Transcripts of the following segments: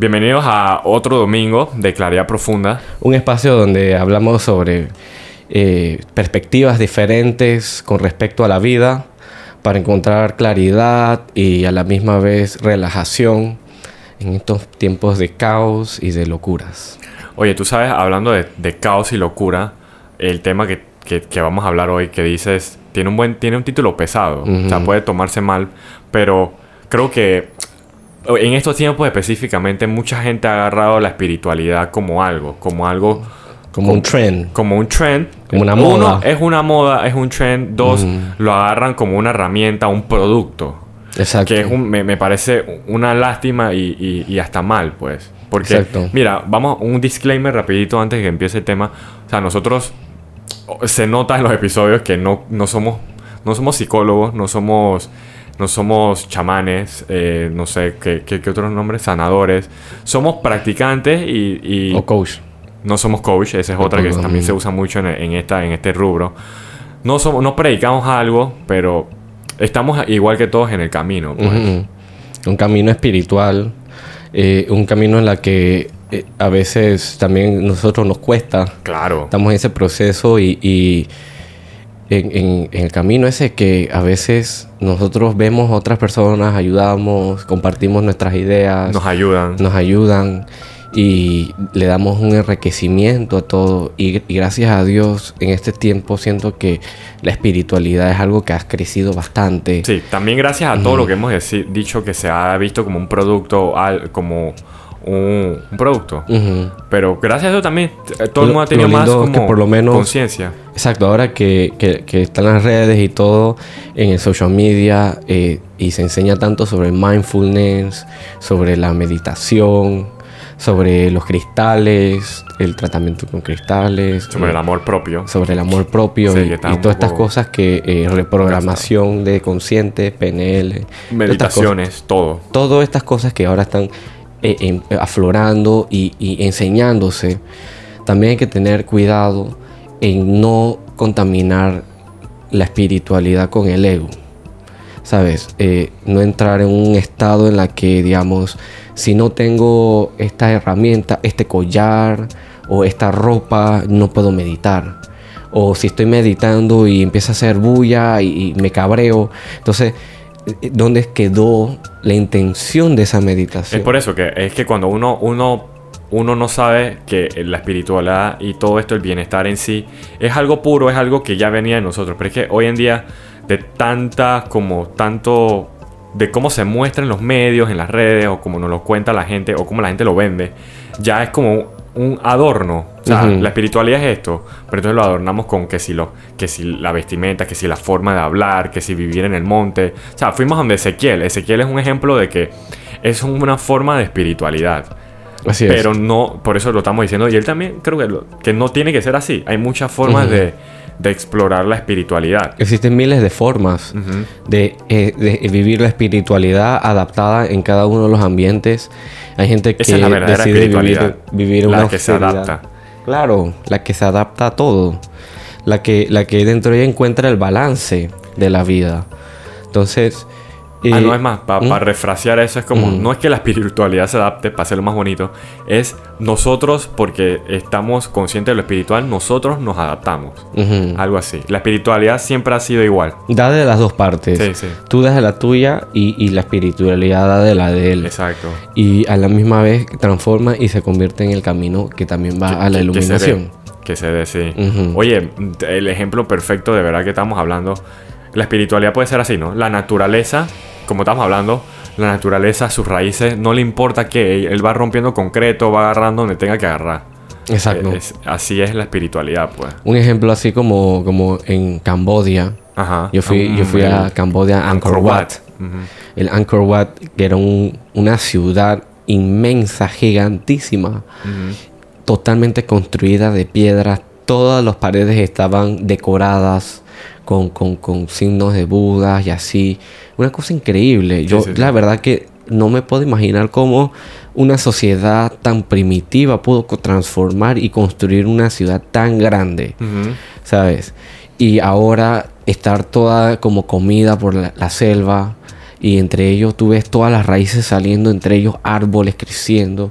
Bienvenidos a otro domingo de Claridad Profunda. Un espacio donde hablamos sobre eh, perspectivas diferentes con respecto a la vida para encontrar claridad y a la misma vez relajación en estos tiempos de caos y de locuras. Oye, tú sabes, hablando de, de caos y locura, el tema que, que- que vamos a hablar hoy, que dices, tiene un buen, tiene un título pesado, o sea, puede tomarse mal, pero creo que en estos tiempos específicamente mucha gente ha agarrado la espiritualidad como algo, como algo, Como un trend. como un trend. Como una Uno, moda. es una moda, es un trend. Dos, lo agarran como una herramienta, un producto. Exacto. Que es un, me, me parece una lástima y, y- y hasta mal, pues. Porque, Exacto. mira, vamos, un disclaimer rapidito antes de que empiece el tema. O sea, nosotros, se nota en los episodios que no, no somos, no somos psicólogos, no somos, no somos chamanes, eh, no sé, ¿qué, qué, qué otros nombres? Sanadores. Somos practicantes y... y O coach. no somos coach, esa es otra que también se usa mucho en, en esta, en este rubro. No, somos, no predicamos algo, pero estamos igual que todos en el camino. pues. Un camino espiritual. eh, un camino en la que eh, a veces también nosotros nos cuesta. Claro. Estamos en ese proceso y, y en, en- en el camino ese que a veces nosotros vemos a otras personas, ayudamos, compartimos nuestras ideas, Nos ayudan. nos ayudan y le damos un enriquecimiento a todo. Y, y gracias a Dios en este tiempo siento que la espiritualidad es algo que ha crecido bastante. Sí, también gracias a todo lo que hemos dicho que se ha visto como un producto, como un, un producto. Pero gracias a eso también eh, todo el mundo ha tenido más como que por lo menos- conciencia. Exacto, ahora que, que- que están las redes y todo en el social media eh, y se enseña tanto sobre mindfulness, sobre la meditación, sobre los cristales, el tratamiento con cristales, Sobre eh, el amor propio. sobre el amor propio Sí, y, todas estas cosas que eh, reprogramación de consciente, PNL, cosas. Meditaciones, todo. todas estas cosas que ahora están eh, em- aflorando y, enseñándose, también hay que tener cuidado en no contaminar la espiritualidad con el ego. ¿Sabes? Eh, no entrar en un estado en la que, digamos, si no tengo esta herramienta, este collar o esta ropa, no puedo meditar. O si estoy meditando y empieza a hacer bulla y, y me cabreo. Entonces, ¿dónde quedó la intención de esa meditación? Es por eso que es que cuando uno, uno, uno no sabe que la espiritualidad y todo esto, el bienestar en sí, es algo puro, es algo que ya venía de nosotros. Pero es que hoy en día, de tanta, como tanto, de cómo se muestra en los medios, en las redes, o como nos lo cuenta la gente, o cómo la gente lo vende, ya es como un adorno. O sea, la espiritualidad es esto, pero entonces lo adornamos con que si, lo, que si la vestimenta, que si la forma de hablar, que si vivir en el monte. O sea, fuimos donde Ezequiel. Ezequiel es un ejemplo de que es una forma de espiritualidad. Así es. Pero no, por eso lo estamos diciendo. Y él también creo que, lo- que no tiene que ser así. Hay muchas formas de, de explorar la espiritualidad. Existen miles de formas de, eh, de vivir la espiritualidad adaptada en cada uno de los ambientes. Hay gente que Esa es la verdadera decide vivir, espiritualidad. vivir La una que se adapta. Claro, la que se adapta a todo. La que, la que dentro de ella encuentra el balance de la vida. Entonces... Ah, no es más, para ¿Mm? refrasear eso es como, Mm. no es que la espiritualidad se adapte para hacerlo más bonito, es nosotros, porque estamos conscientes de lo espiritual, nosotros nos adaptamos. Algo así. La espiritualidad siempre ha sido igual. Da de las dos partes. Sí, sí. Tú das de la tuya y, y la espiritualidad da de la de él. Exacto. Y a la misma vez transforma y se convierte en el camino que también va a la iluminación. Que se dé, sí. Oye, el ejemplo perfecto de verdad que estamos hablando. La espiritualidad puede ser así, ¿no? La naturaleza, como estamos hablando, la naturaleza, sus raíces, no le importa qué. Él va rompiendo concreto, va agarrando donde tenga que agarrar. Exacto. Es- así es la espiritualidad, pues. Un ejemplo así como, como en Cambodia. Ajá. Yo fui, yo fui a Cambodia, Angkor Wat. Ujú. El Angkor Wat, que era un- una ciudad inmensa, gigantísima, totalmente construida de piedras. Todas las paredes estaban decoradas con, con- con signos de Buda y así. Una cosa increíble. Yo, sí, sí. la verdad que no me puedo imaginar cómo una sociedad tan primitiva pudo transformar y construir una ciudad tan grande. ¿sabes? Y ahora estar toda como comida por la, la selva y entre ellos tú ves todas las raíces saliendo, entre ellos árboles creciendo.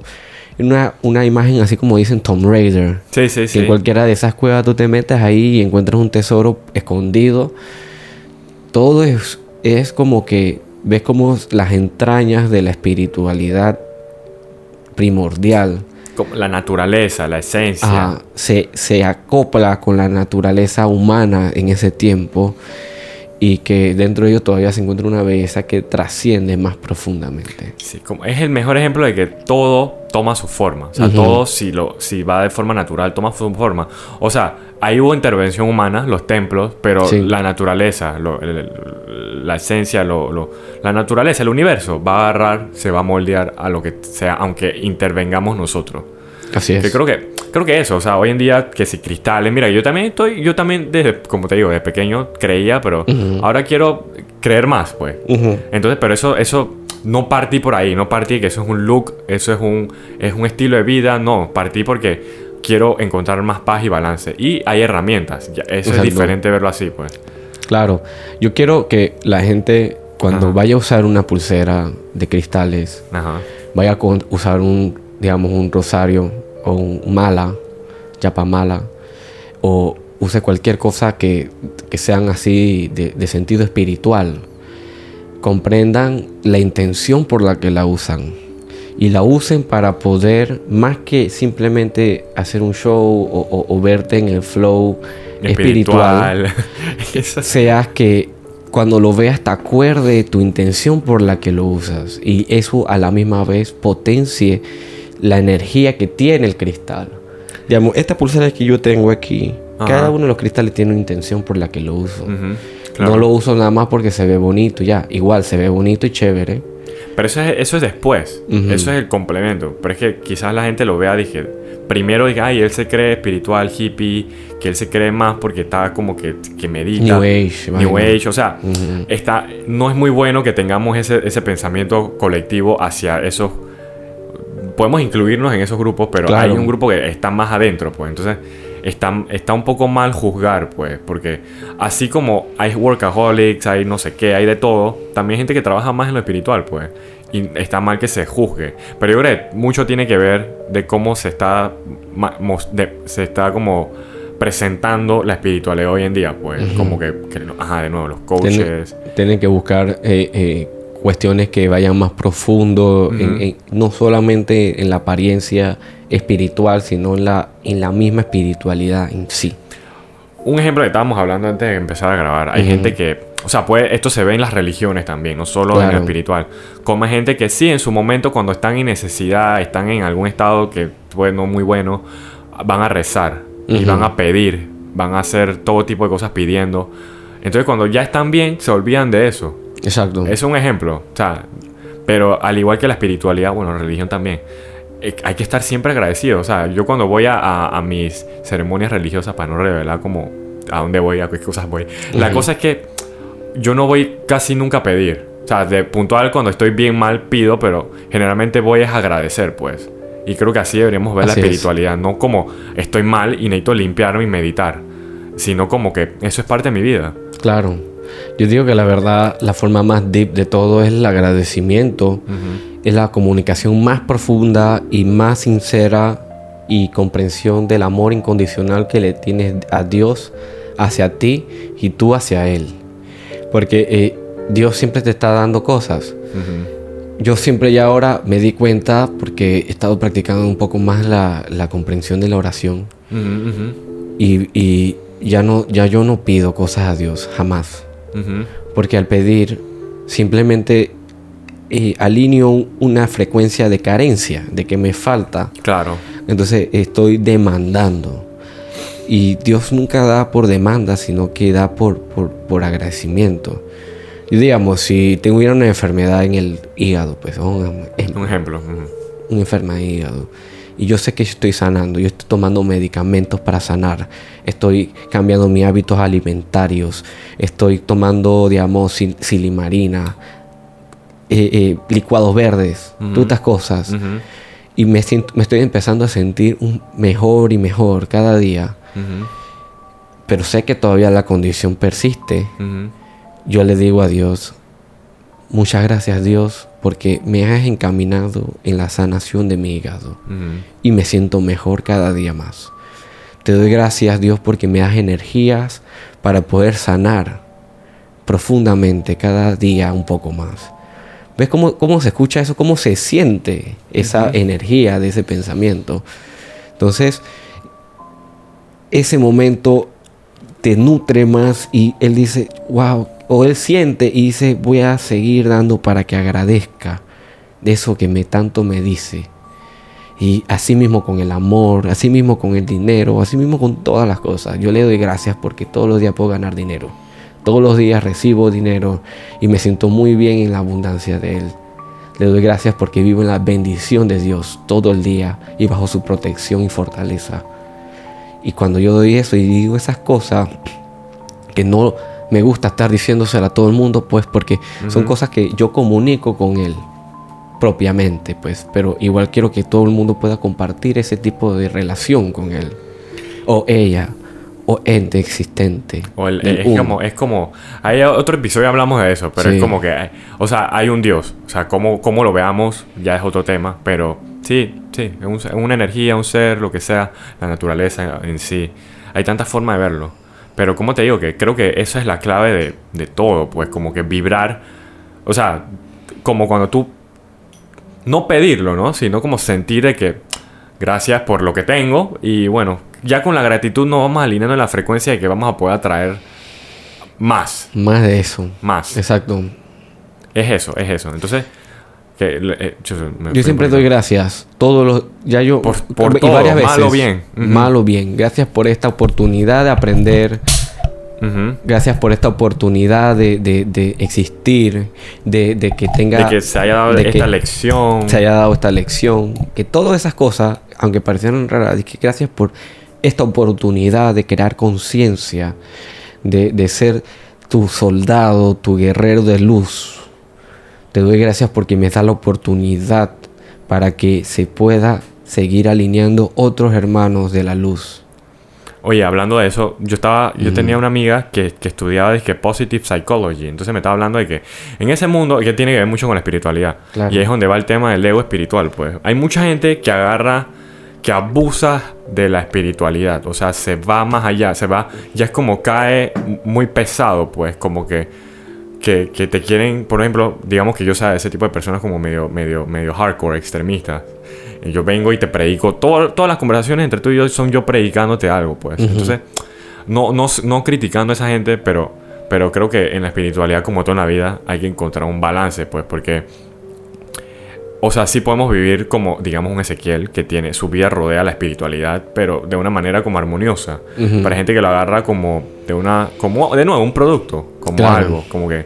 Una, una imagen así como dicen Tomb Raider. Sí, sí, Que sí. en cualquiera de esas cuevas tú te metes ahí y encuentras un tesoro escondido. Todo es, es como que ves como las entrañas de la espiritualidad primordial Como la naturaleza, la esencia. ah, se, se acopla con la naturaleza humana en ese tiempo y que dentro de ellos todavía se encuentra una belleza que trasciende más profundamente. Sí, como es el mejor ejemplo de que todo toma su forma. O sea, Ujú. todo si, lo, si va de forma natural toma su forma. O sea, ahí hubo intervención humana, los templos, pero Sí. la naturaleza, lo- el- el- la esencia, lo- la naturaleza, el universo va a agarrar, se va a moldear a lo que sea, aunque intervengamos nosotros. Así es. Que creo que creo que eso, o sea, hoy en día que si cristales, mira, yo también estoy yo también desde como te digo, de pequeño creía, pero ahora quiero creer más, pues. Entonces, pero eso eso no partí por ahí, no partí que eso es un look, eso es un es un estilo de vida, no, partí porque quiero encontrar más paz y balance y hay herramientas, eso es diferente verlo así, pues. Claro, yo quiero que la gente cuando Ajá. vaya a usar una pulsera de cristales, Ajá. vaya a usar un, digamos, un rosario o un mala, mala, o use cualquier cosa que, que sean así de, de sentido espiritual, comprendan la intención por la que la usan y la usen para poder, más que simplemente hacer un show o, o- o verte en el flow espiritual, Espiritual. Seas que cuando lo veas te acuerde tu intención por la que lo usas y eso a la misma vez potencie la energía que tiene el cristal. Digamos, esta pulsera que yo tengo aquí, Ajá. cada uno de los cristales tiene una intención por la que lo uso. Ujú, claro. No lo uso nada más porque se ve bonito, ya. Igual se ve bonito y chévere. Pero eso es, eso es después. Ujú. Eso es el complemento. Pero es que quizás la gente lo vea, dije, primero diga, ay, él se cree espiritual, hippie, que él se cree más porque está como que, que medita. New Age, New vaina. Age, o sea, Ujú. está, no es muy bueno que tengamos ese, ese pensamiento colectivo hacia esos... Podemos incluirnos en esos grupos, pero Claro. hay un grupo que está más adentro, pues. Entonces, está, está un poco mal juzgar, pues. Porque así como hay workaholics, hay no sé qué, hay de todo, también hay gente que trabaja más en lo espiritual, pues. Y está mal que se juzgue. Pero yo creo que mucho tiene que ver de cómo se está, de- se está como presentando la espiritualidad hoy en día, pues. Como que, ajá, de nuevo, los coaches. Tienen, tienen que buscar eh, eh, cuestiones que vayan más profundo, en- no solamente en la apariencia espiritual, sino en la, en la misma espiritualidad en sí. Un ejemplo que estábamos hablando antes de empezar a grabar. Hay gente que, o sea, puede, esto se ve en las religiones también, no solo en lo espiritual. Como hay gente que sí, en su momento, cuando están en necesidad, están en algún estado que, pues, no muy bueno, van a rezar y van a pedir, van a hacer todo tipo de cosas pidiendo. Entonces, cuando ya están bien, se olvidan de eso. Exacto. Es un ejemplo, o sea, pero al igual que la espiritualidad, bueno, la religión también, eh, hay que estar siempre agradecido. O sea, yo cuando voy a, a- a mis ceremonias religiosas, para no revelar como a dónde voy, a qué cosas voy, la cosa es que yo no voy casi nunca a pedir. O sea, de puntual cuando estoy bien mal pido, pero generalmente voy a agradecer, pues. Y creo que así deberíamos ver Así la es. espiritualidad, no como estoy mal y necesito limpiarme y meditar, sino como que eso es parte de mi vida. Claro. Yo digo que la verdad, la forma más deep de todo es el agradecimiento. Ujú. Es la comunicación más profunda y más sincera y comprensión del amor incondicional que le tienes a Dios hacia ti y tú hacia Él. Porque eh, Dios siempre te está dando cosas. Ujú. Yo siempre ya ahora me di cuenta porque he estado practicando un poco más la, la comprensión de la oración Ujú, ujú. y, y ya, no, ya yo no pido cosas a Dios, jamás. Porque al pedir simplemente eh, alineo un- una frecuencia de carencia, de que me falta. Claro. Entonces estoy demandando. Y Dios nunca da por demanda, sino que da por, por, por agradecimiento. Y digamos, si tuviera una enfermedad en el hígado, pues Un em- ejemplo. una enfermedad de hígado. Y yo sé que yo estoy sanando, yo estoy tomando medicamentos para sanar, estoy cambiando mis hábitos alimentarios, estoy tomando, digamos, sil- silimarina, eh, eh, licuados verdes, Ujú. todas estas cosas. Y me, siento- me estoy empezando a sentir un mejor y mejor cada día. Pero sé que todavía la condición persiste. Yo le digo a Dios, muchas gracias Dios porque me has encaminado en la sanación de mi hígado y me siento mejor cada día más. Te doy gracias Dios porque me das energías para poder sanar profundamente cada día un poco más. ¿Ves cómo, cómo se escucha eso? ¿Cómo se siente esa energía de ese pensamiento? Entonces, ese momento te nutre más y él dice, wow, o él siente y dice, voy a seguir dando para que agradezca de eso que me tanto me dice. Y así mismo con el amor, así mismo con el dinero, así mismo con todas las cosas. Yo le doy gracias porque todos los días puedo ganar dinero. Todos los días recibo dinero y me siento muy bien en la abundancia de Él. Le doy gracias porque vivo en la bendición de Dios todo el día y bajo su protección y fortaleza. Y cuando yo doy eso y digo esas cosas que no me gusta estar diciéndosela a todo el mundo, pues porque son cosas que yo comunico con Él propiamente, pues, pero igual quiero que todo el mundo pueda compartir ese tipo de relación con él o ella o ente existente. O el- del es, como, es como. Hay otro episodio hablamos de eso, pero Sí. es como que. hay- o sea, hay un Dios. O sea, cómo, cómo lo veamos ya es otro tema. Pero sí, sí, es un- es una energía, un ser, lo que sea, la naturaleza en sí. Hay tantas formas de verlo. Pero como te digo, que creo que esa es la clave de, de todo, pues como que vibrar. O sea, como cuando tú. No pedirlo, ¿no? Sino como sentir de que. Gracias por lo que tengo. Y bueno, ya con la gratitud nos vamos alineando en la frecuencia de que vamos a poder atraer más. Más de eso. Más. Exacto. Es eso, es eso. Entonces, que, eh, yo, me- Yo siempre me- doy gracias. Todos los. Ya yo. Por- por y todo, varias veces. mal o bien. Ujú. Mal o bien. Gracias por esta oportunidad de aprender. Gracias por esta oportunidad de, de- de existir. De, de que tenga. De que se haya dado esta lección. se haya dado esta lección. Que todas esas cosas, aunque parecieran raras, que gracias por esta oportunidad de crear conciencia, de, de ser tu soldado, tu guerrero de luz. Te doy gracias porque me da la oportunidad para que se pueda seguir alineando otros hermanos de la luz. Oye, hablando de eso, yo estaba, yo tenía una amiga que, que estudiaba que Positive Psychology. Entonces me estaba hablando de que en ese mundo, que tiene que ver mucho con la espiritualidad. Claro. Y es donde va el tema del ego espiritual, pues. Hay mucha gente que agarra, que abusa de la espiritualidad. O sea, se va más allá, se va, ya es como cae muy pesado, pues, como que, que, que te quieren, por ejemplo, digamos que yo sea ese tipo de personas como medio, medio, medio hardcore, extremistas. Y yo vengo y te predico. todo- todas las conversaciones entre tú y yo son yo predicándote algo, pues. Entonces, no, no, no criticando a esa gente, pero, pero creo que en la espiritualidad, como toda la vida, hay que encontrar un balance, pues, porque. O sea, sí podemos vivir como, digamos, un Ezequiel que tiene su vida rodea la espiritualidad, pero de una manera como armoniosa. Para gente que lo agarra como de una, como de nuevo, un producto, como Claro. algo, como que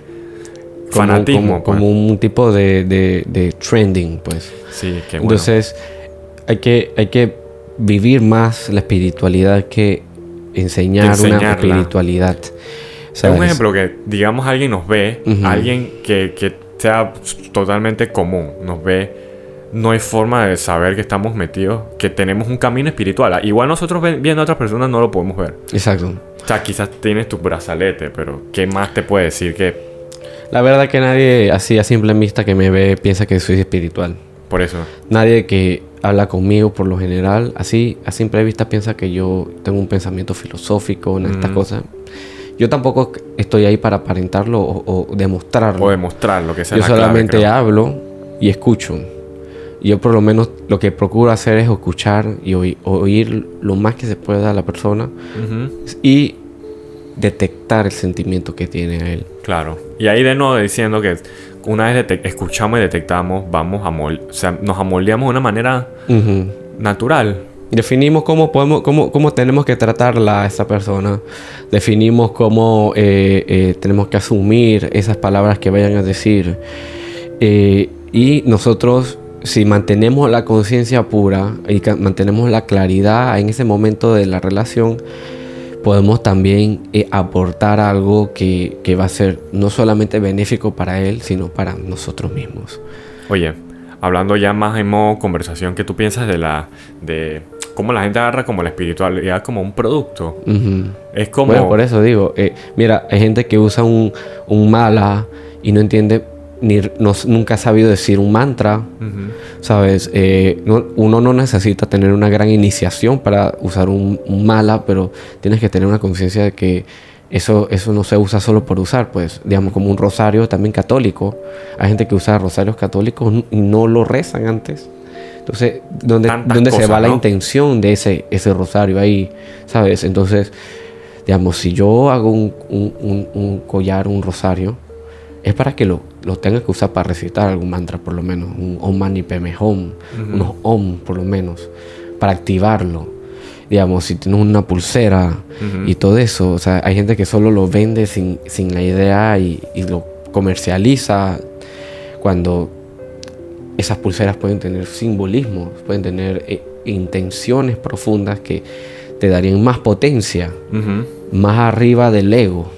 Como- fanatismo. Como, como un tipo de, de- de trending, pues. pues. Sí, que bueno. Entonces, hay que, hay que vivir más la espiritualidad que enseñar una espiritualidad. Un ejemplo que, digamos, alguien nos ve, alguien que, que sea totalmente común, nos ve, no hay forma de saber que estamos metidos, que tenemos un camino espiritual. Igual nosotros viendo a otras personas no lo podemos ver. Exacto. O sea, quizás tienes tu brazalete, pero ¿qué más te puede decir que La verdad que nadie así a simple vista que me ve piensa que soy espiritual. por eso? Nadie que habla conmigo por lo general, así a simple vista piensa que yo tengo un pensamiento filosófico en estas Ujú. cosas. Yo tampoco estoy ahí para aparentarlo o, o demostrarlo. O demostrar lo que sea Yo la clave, solamente creo. hablo y escucho. Yo por lo menos lo que procuro hacer es escuchar y oí- oír lo más que se pueda a la persona Ujú, y detectar el sentimiento que tiene él. Claro. Y ahí de nuevo diciendo que una vez escuchamos y detectamos, vamos a mol o sea, nos amoldeamos de una manera Ujú. natural. Definimos cómo podemos, cómo, cómo tenemos que tratarla a esa persona. Definimos cómo eh, eh, tenemos que asumir esas palabras que vayan a decir. Eh, y nosotros, si mantenemos la conciencia pura y mantenemos la claridad en ese momento de la relación, podemos también eh, aportar algo que, que va a ser no solamente benéfico para él, sino para nosotros mismos. Oye, hablando ya más en modo conversación, ¿qué tú piensas de la de cómo la gente agarra como la espiritualidad como un producto? Es como Bueno, por eso digo, eh, mira, hay gente que usa un, un mala y no entiende ni, no, nunca has sabido decir un mantra, ¿sabes? Eh, no- uno no necesita tener una gran iniciación para usar un, un mala, pero tienes que tener una conciencia de que eso, eso no se usa solo por usar, pues, digamos, como un rosario también católico. Hay gente que usa rosarios católicos y no lo rezan antes. Entonces, ¿dónde, dónde se va la intención de ese, ese rosario ahí? ¿Sabes? Entonces, digamos, si yo hago un, un- un- un collar, un rosario, es para que lo, lo tenga que usar para recitar algún mantra, por lo menos, un Om Mani Padme Hum, unos Om, por lo menos, para activarlo. Digamos, si tienes una pulsera y todo eso, o sea, hay gente que solo lo vende sin, sin la idea y, y lo comercializa cuando esas pulseras pueden tener simbolismos, pueden tener eh, intenciones profundas que te darían más potencia, más arriba del ego,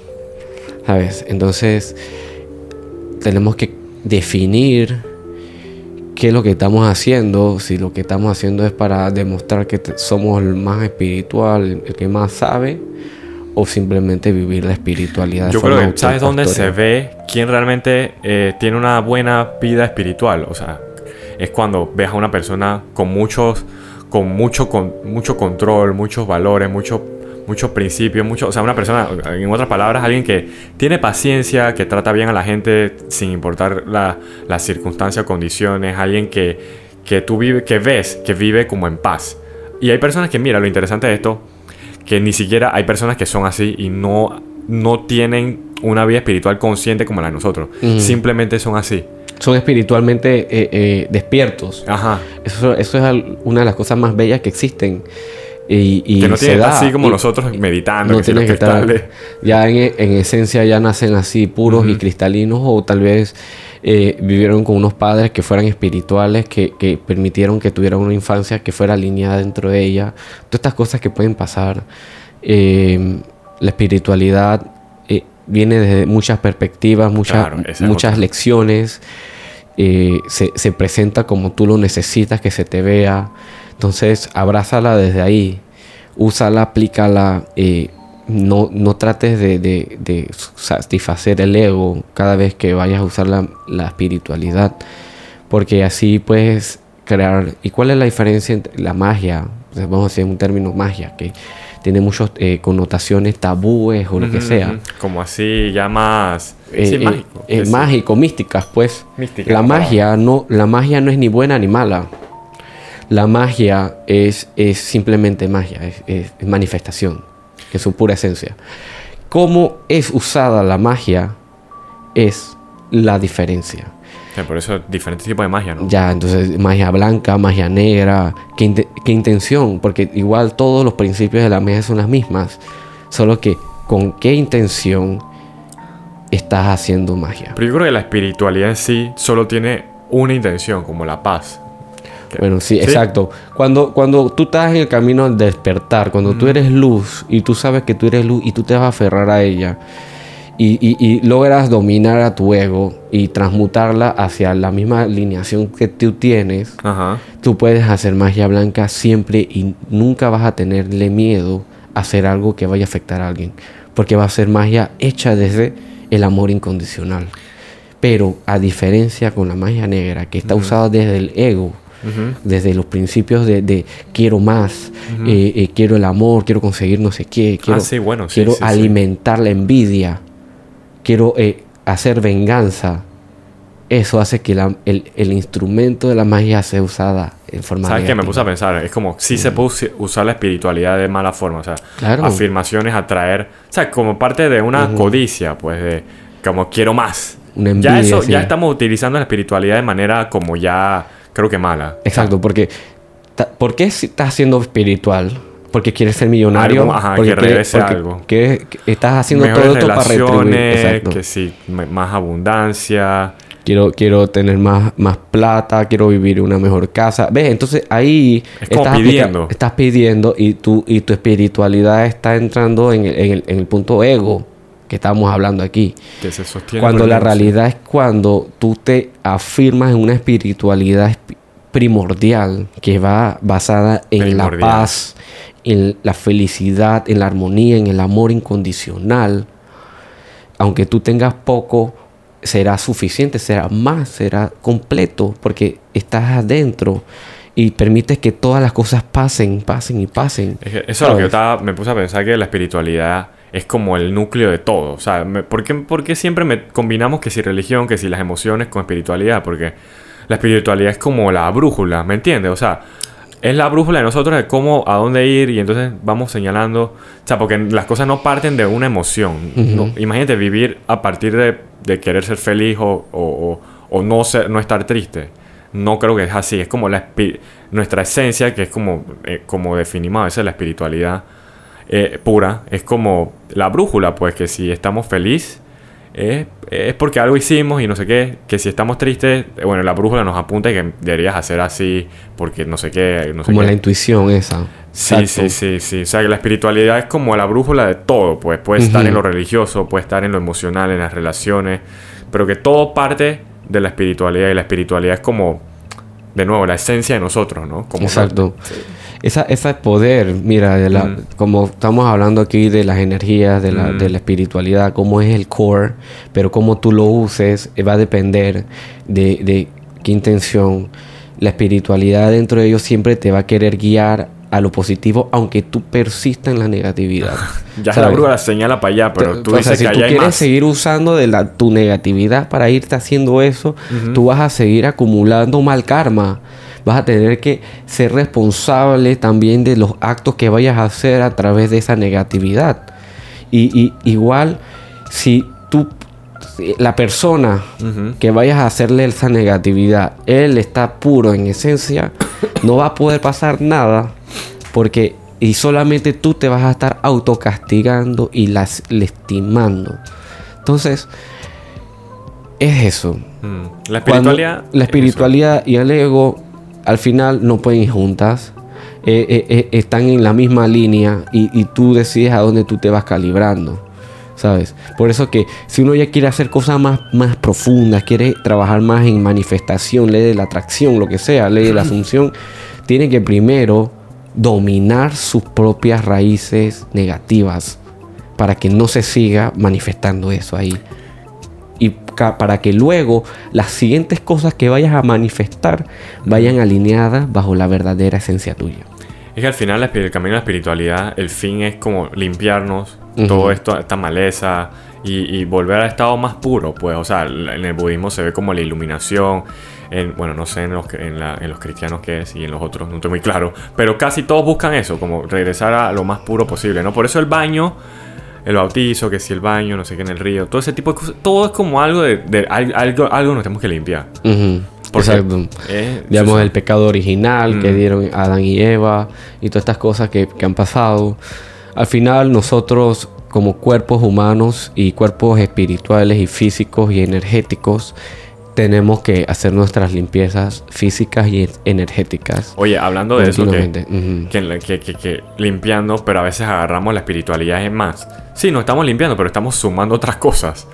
¿sabes? Entonces, tenemos que definir qué es lo que estamos haciendo, si lo que estamos haciendo es para demostrar que somos el más espiritual, el que más sabe, o simplemente vivir la espiritualidad. Yo creo que, ¿sabes dónde se ve quién realmente eh, tiene una buena vida espiritual? O sea, es cuando ves a una persona con muchos, con mucho, con mucho control, muchos valores, muchos muchos principios, mucho, o sea, una persona, en otras palabras, alguien que tiene paciencia, que trata bien a la gente sin importar la- las circunstancias o condiciones, alguien que, que tú vives, que ves, que vive como en paz. Y hay personas que, mira, lo interesante de esto, que ni siquiera hay personas que son así y no, no tienen una vida espiritual consciente como la de nosotros. Simplemente son así. Son espiritualmente eh, eh, despiertos. Ajá. Eso, eso es una de las cosas más bellas que existen. Y, y que no se tienen da, así como y nosotros meditando. No que tienen que estar. Ya en, en esencia ya nacen así puros y cristalinos, o tal vez eh, vivieron con unos padres que fueran espirituales, que, que permitieron que tuvieran una infancia que fuera alineada dentro de ella. Todas estas cosas que pueden pasar. Eh, la espiritualidad viene desde muchas perspectivas, muchas, Claro, muchas otra. lecciones. eh, se, se presenta como tú lo necesitas que se te vea. Entonces, abrázala desde ahí. Úsala, aplícala. eh, no, no trates de, de- de satisfacer el ego cada vez que vayas a usar la, la espiritualidad. Porque así puedes crear. ¿Y cuál es la diferencia entre la magia? Pues vamos a decir un término magia, que tiene muchas eh, connotaciones tabúes o lo que sea. Como así, ya más. Eh, sí, eh, mágico. eh, sí. mágico, místicas, pues. Mística, la magia no, la magia no es ni buena ni mala. La magia es, es simplemente magia, es, es- es manifestación, en su pura esencia. Cómo es usada la magia es la diferencia. Sea, por eso, diferentes tipos de magia, ¿no? Ya, entonces, magia blanca, magia negra, ¿qué, inte- qué intención? Porque igual todos los principios de la magia son las mismas, solo que con qué intención estás haciendo magia. Pero yo creo que la espiritualidad en sí solo tiene una intención, como la paz. Bueno, sí, exacto. Cuando, cuando tú estás en el camino al despertar, cuando tú eres luz y tú sabes que tú eres luz y tú te vas a aferrar a ella y, y- y logras dominar a tu ego y transmutarla hacia la misma alineación que tú tienes, Ajá. tú puedes hacer magia blanca siempre y nunca vas a tenerle miedo a hacer algo que vaya a afectar a alguien. Porque va a ser magia hecha desde el amor incondicional. Pero a diferencia con la magia negra, que está usada desde el ego, desde los principios de, de quiero más, eh, eh, quiero el amor, quiero conseguir no sé qué, quiero, Ah, sí, bueno, sí, quiero sí. alimentar la envidia, quiero eh, hacer venganza. Eso hace que la- el, el instrumento de la magia sea usada en forma ¿Sabes qué? Me puse a pensar. Es como si se puede usar la espiritualidad de mala forma. O sea, Claro. afirmaciones, atraer. O sea, como parte de una codicia, pues, de como quiero más. Una ya eso, sí. ya estamos utilizando la espiritualidad de manera como ya, creo que mala. Exacto, porque ¿por qué si estás siendo espiritual? Porque quieres ser millonario, Algo, ajá, porque que quieres- porque algo. quieres- que estás haciendo Mejores todo esto para retribuir. que sí, más abundancia. Quiero, quiero tener más, más plata, quiero vivir en una mejor casa. ¿Ves? Entonces ahí Es como aplica- pidiendo. estás pidiendo y tu, y tu espiritualidad está entrando en el, en el- en el punto ego que estamos hablando aquí. Que se sostiene. Cuando la realidad es cuando tú te afirmas en una espiritualidad espi- primordial que va basada en la paz, en la felicidad, en la armonía, en el amor incondicional. Aunque tú tengas poco, será suficiente, será más, será completo, porque estás adentro y permites que todas las cosas pasen, pasen y pasen. eso es lo que yo estaba, me puse a pensar que la espiritualidad es como el núcleo de todo. O sea, ¿por, qué, siempre me combinamos que si religión, que si las emociones con espiritualidad? Porque la espiritualidad es como la brújula, ¿me entiendes? O sea, es la brújula de nosotros de cómo, a dónde ir y entonces vamos señalando. O sea, porque las cosas no parten de una emoción. imagínate vivir a partir de, querer ser feliz o, no, ser, no estar triste. No creo que es así. Es como la nuestra esencia, que es como, eh, como definimos a veces la espiritualidad eh, pura. Es como la brújula, pues que si estamos felices es, porque algo hicimos y no sé qué, que si estamos tristes, bueno, la brújula nos apunta que deberías hacer así porque no sé qué. No como la intuición esa. Sí, sí, sí, sí. O sea, que la espiritualidad es como la brújula de todo, pues puede estar en lo religioso, puede estar en lo emocional, en las relaciones, pero que todo parte de la espiritualidad y la espiritualidad es como, de nuevo, la esencia de nosotros, ¿no? Como Exacto esa, ese poder, mira, de la, como estamos hablando aquí de las energías, de la, de la espiritualidad, cómo es el core, pero cómo tú lo uses eh, va a depender de, de qué intención. La espiritualidad dentro de ellos siempre te va a querer guiar a lo positivo, aunque tú persistas en la negatividad. ya la brújula señala para allá, pero tú dices si tú quieres seguir usando de la, tu negatividad para irte haciendo eso, tú vas a seguir acumulando mal karma vas a tener que ser responsable también de los actos que vayas a hacer a través de esa negatividad. Y, igual, si tú, la persona que vayas a hacerle esa negatividad, él está puro en esencia, no va a poder pasar nada porque y solamente tú te vas a estar autocastigando y las lastimando. Entonces, es eso. Mm. La espiritualidad. la espiritualidad y el ego al final no pueden ir juntas. Eh, eh, eh, están en la misma línea y, tú decides a dónde tú te vas calibrando. ¿Sabes? Por eso que si uno ya quiere hacer cosas más, más profundas, quiere trabajar más en manifestación, ley de la atracción, lo que sea, ley de la asunción, tiene que primero dominar sus propias raíces negativas para que no se siga manifestando eso ahí para que luego las siguientes cosas que vayas a manifestar vayan alineadas bajo la verdadera esencia tuya. Es que al final el camino de la espiritualidad, el fin es como limpiarnos todo esto, esta maleza y, volver al estado más puro, pues, o sea, en el budismo se ve como la iluminación, en, bueno, no sé en los, en, en los cristianos qué es y en los otros, no estoy muy claro, pero casi todos buscan eso, como regresar a lo más puro posible, ¿no? Por eso el baño el bautizo, que si el baño, no sé qué en el río, todo ese tipo de cosas, todo es como algo de, algo, algo nos tenemos que limpiar. Exacto. Digamos, el pecado original que dieron Adán y Eva y todas estas cosas que, que han pasado. Al final, nosotros, como cuerpos humanos y cuerpos espirituales y físicos y energéticos, tenemos que hacer nuestras limpiezas físicas y energéticas. Oye, hablando de eso, que, limpiando, pero a veces agarramos la espiritualidad en más. Sí, no estamos limpiando, pero estamos sumando otras cosas.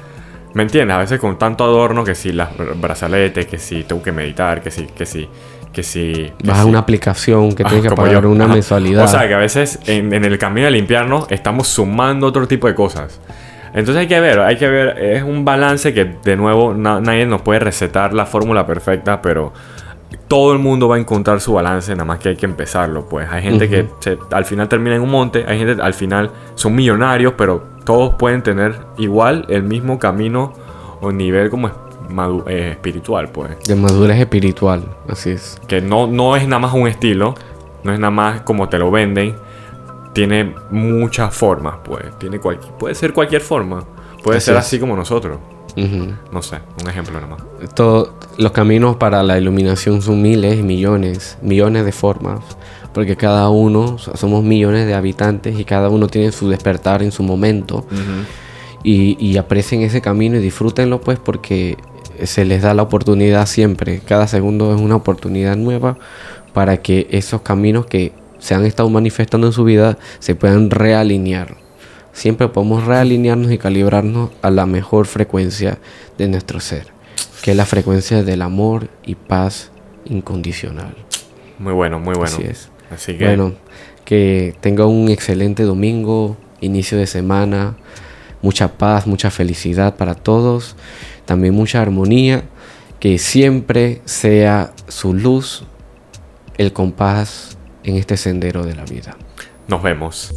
¿Me entiendes? A veces con tanto adorno que si las brazaletes, que si tengo que meditar, que si, que si, que si... Vas a una aplicación que tienes que pagar una mensualidad. O sea, que a veces en, en el camino de limpiarnos estamos sumando otro tipo de cosas. Entonces hay que ver, hay que ver, es un balance que de nuevo nadie nos puede recetar la fórmula perfecta, pero todo el mundo va a encontrar su balance, nada más que hay que empezarlo, pues hay gente que al final termina en un monte, hay gente al final son millonarios, pero todos pueden tener igual el mismo camino o nivel como eh, espiritual, pues. De madurez espiritual, así es. Que no, no es nada más un estilo, no es nada más como te lo venden, tiene muchas formas, pues. Tiene puede ser cualquier forma. Puede ser así como nosotros. No sé, un ejemplo nomás. Todos los caminos para la iluminación son miles, millones, millones de formas. Porque cada uno, somos millones de habitantes y cada uno tiene su despertar en su momento. y, y aprecien ese camino y disfrútenlo, pues, porque se les da la oportunidad siempre. Cada segundo es una oportunidad nueva para que esos caminos que se han estado manifestando en su vida se puedan realinear. Siempre podemos realinearnos y calibrarnos a la mejor frecuencia de nuestro ser, que es la frecuencia del amor y paz incondicional. Muy bueno, muy bueno. Así es. Así que... Bueno, que tenga un excelente domingo, inicio de semana. mucha paz, mucha felicidad para todos, también mucha armonía, que siempre sea su luz el compás en este sendero de la vida. Nos vemos.